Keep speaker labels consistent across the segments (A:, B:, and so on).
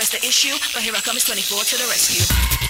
A: address the issue, but here I come, it's 24 to the rescue.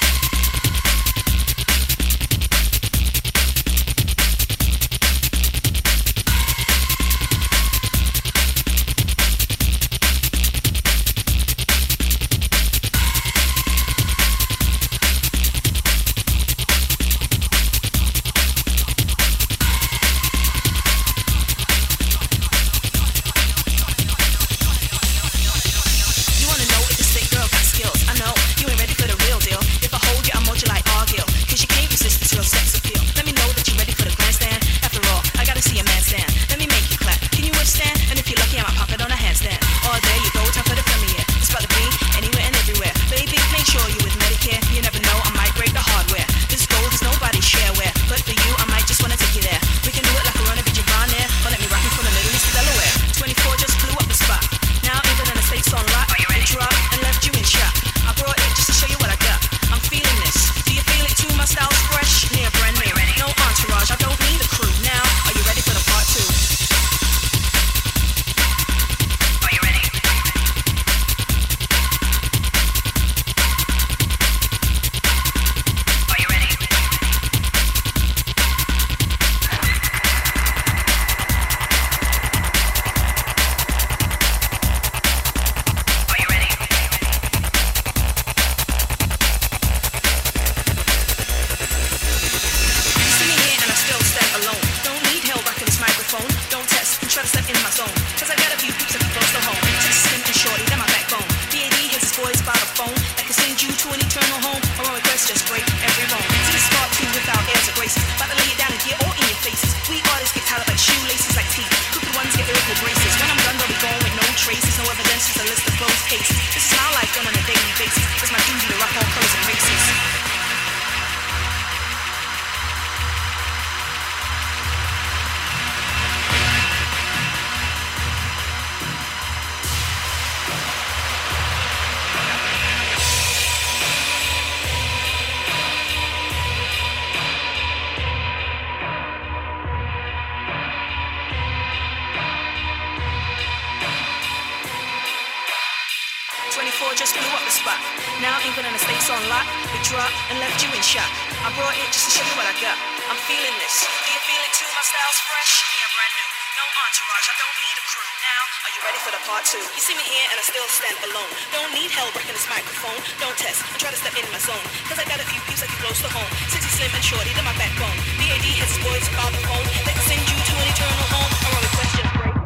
A: microphone. Don't test I try to step in my zone. Cause I got a few peeps that can close to home. Since you slim and shorty, to my backbone. BAD has boys by the phone. They can send you to an eternal home. I'm only question break.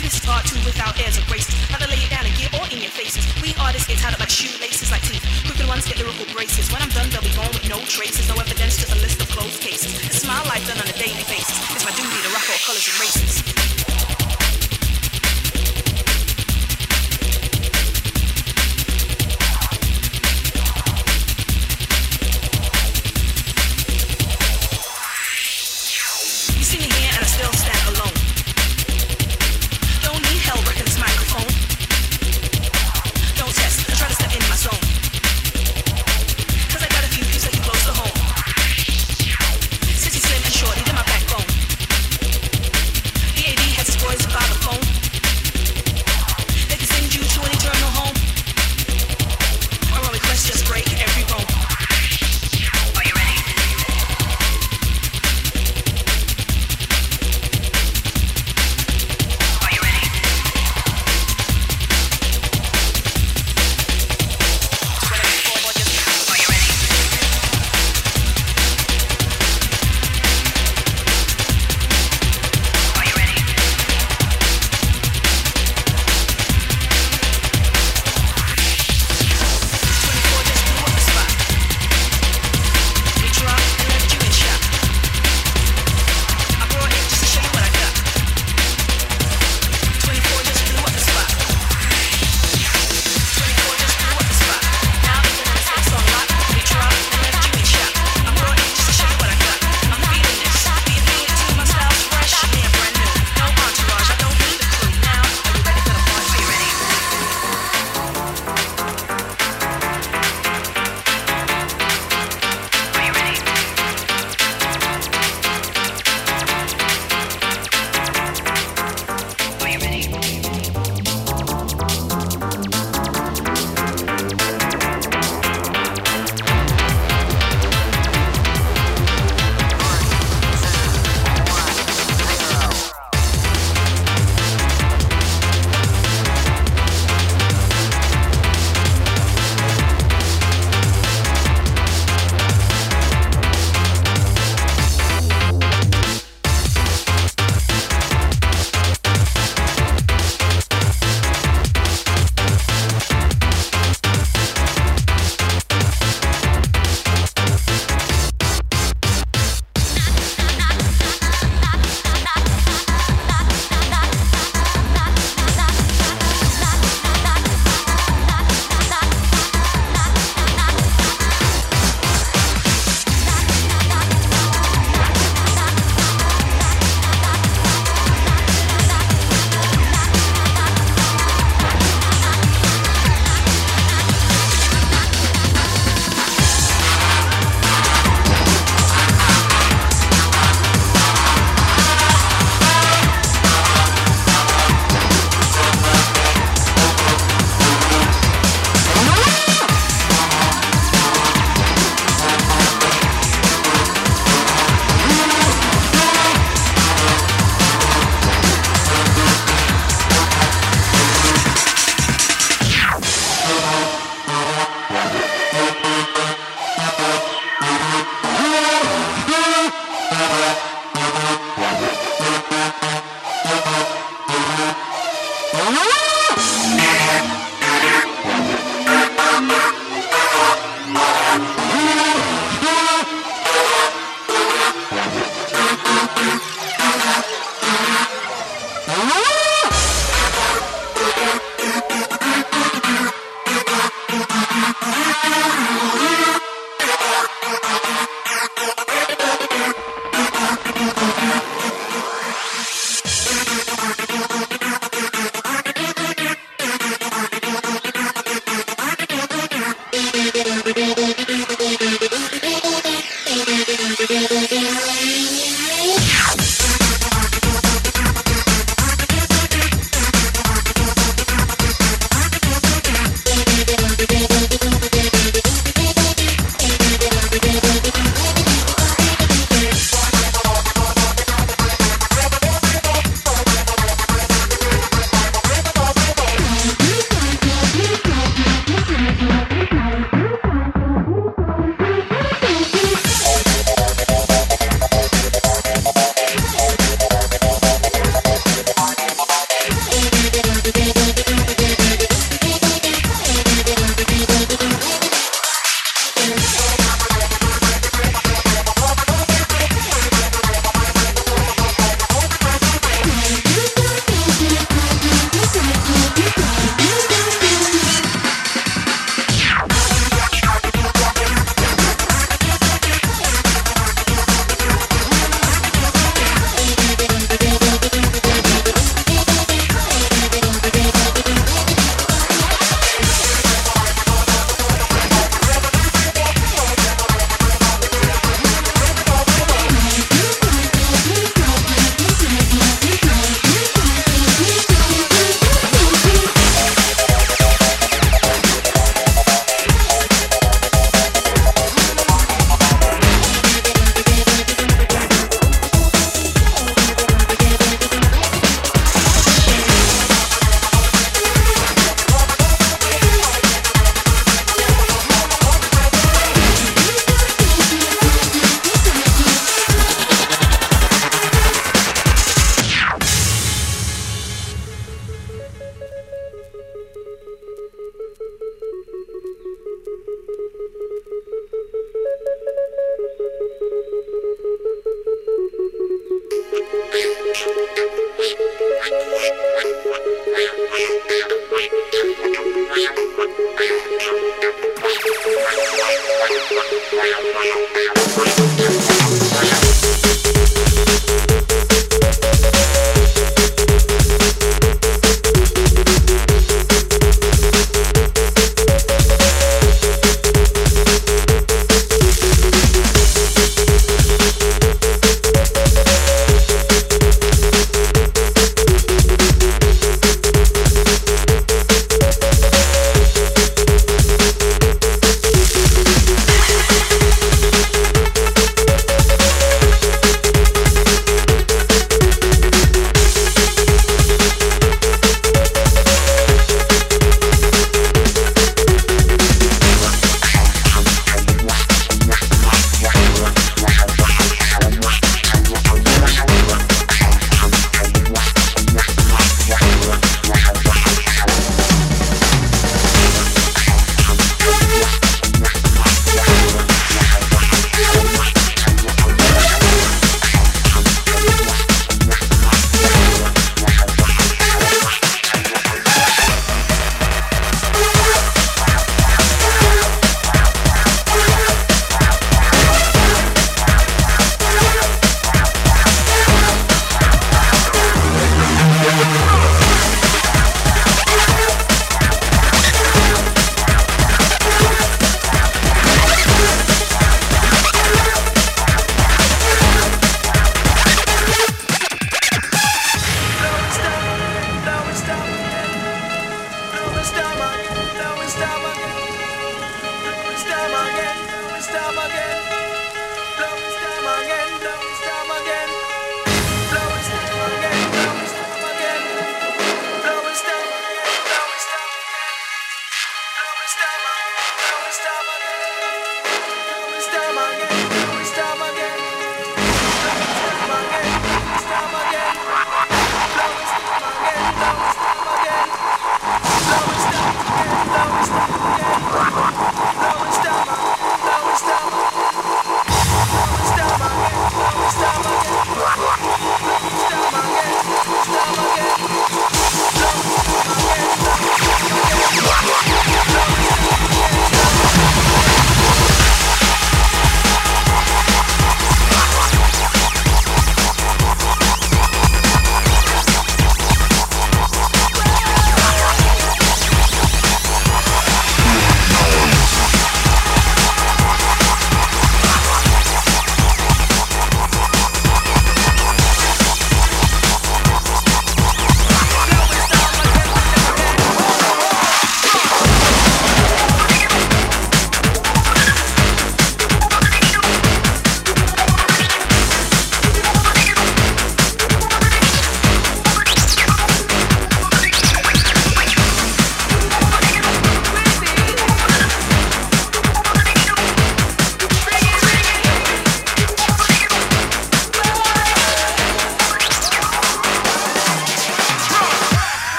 A: This is part two without airs of racist. Either lay it down and get all in your faces. We artists get tied up like shoelaces, like teeth. Crooked ones get lyrical braces. When I'm done, they'll be gone with no traces. No evidence, just a list of closed cases. This is my life done on a daily basis. It's my duty to rock all colors and races.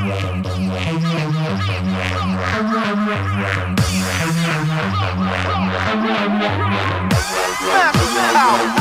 A: Master
B: Power.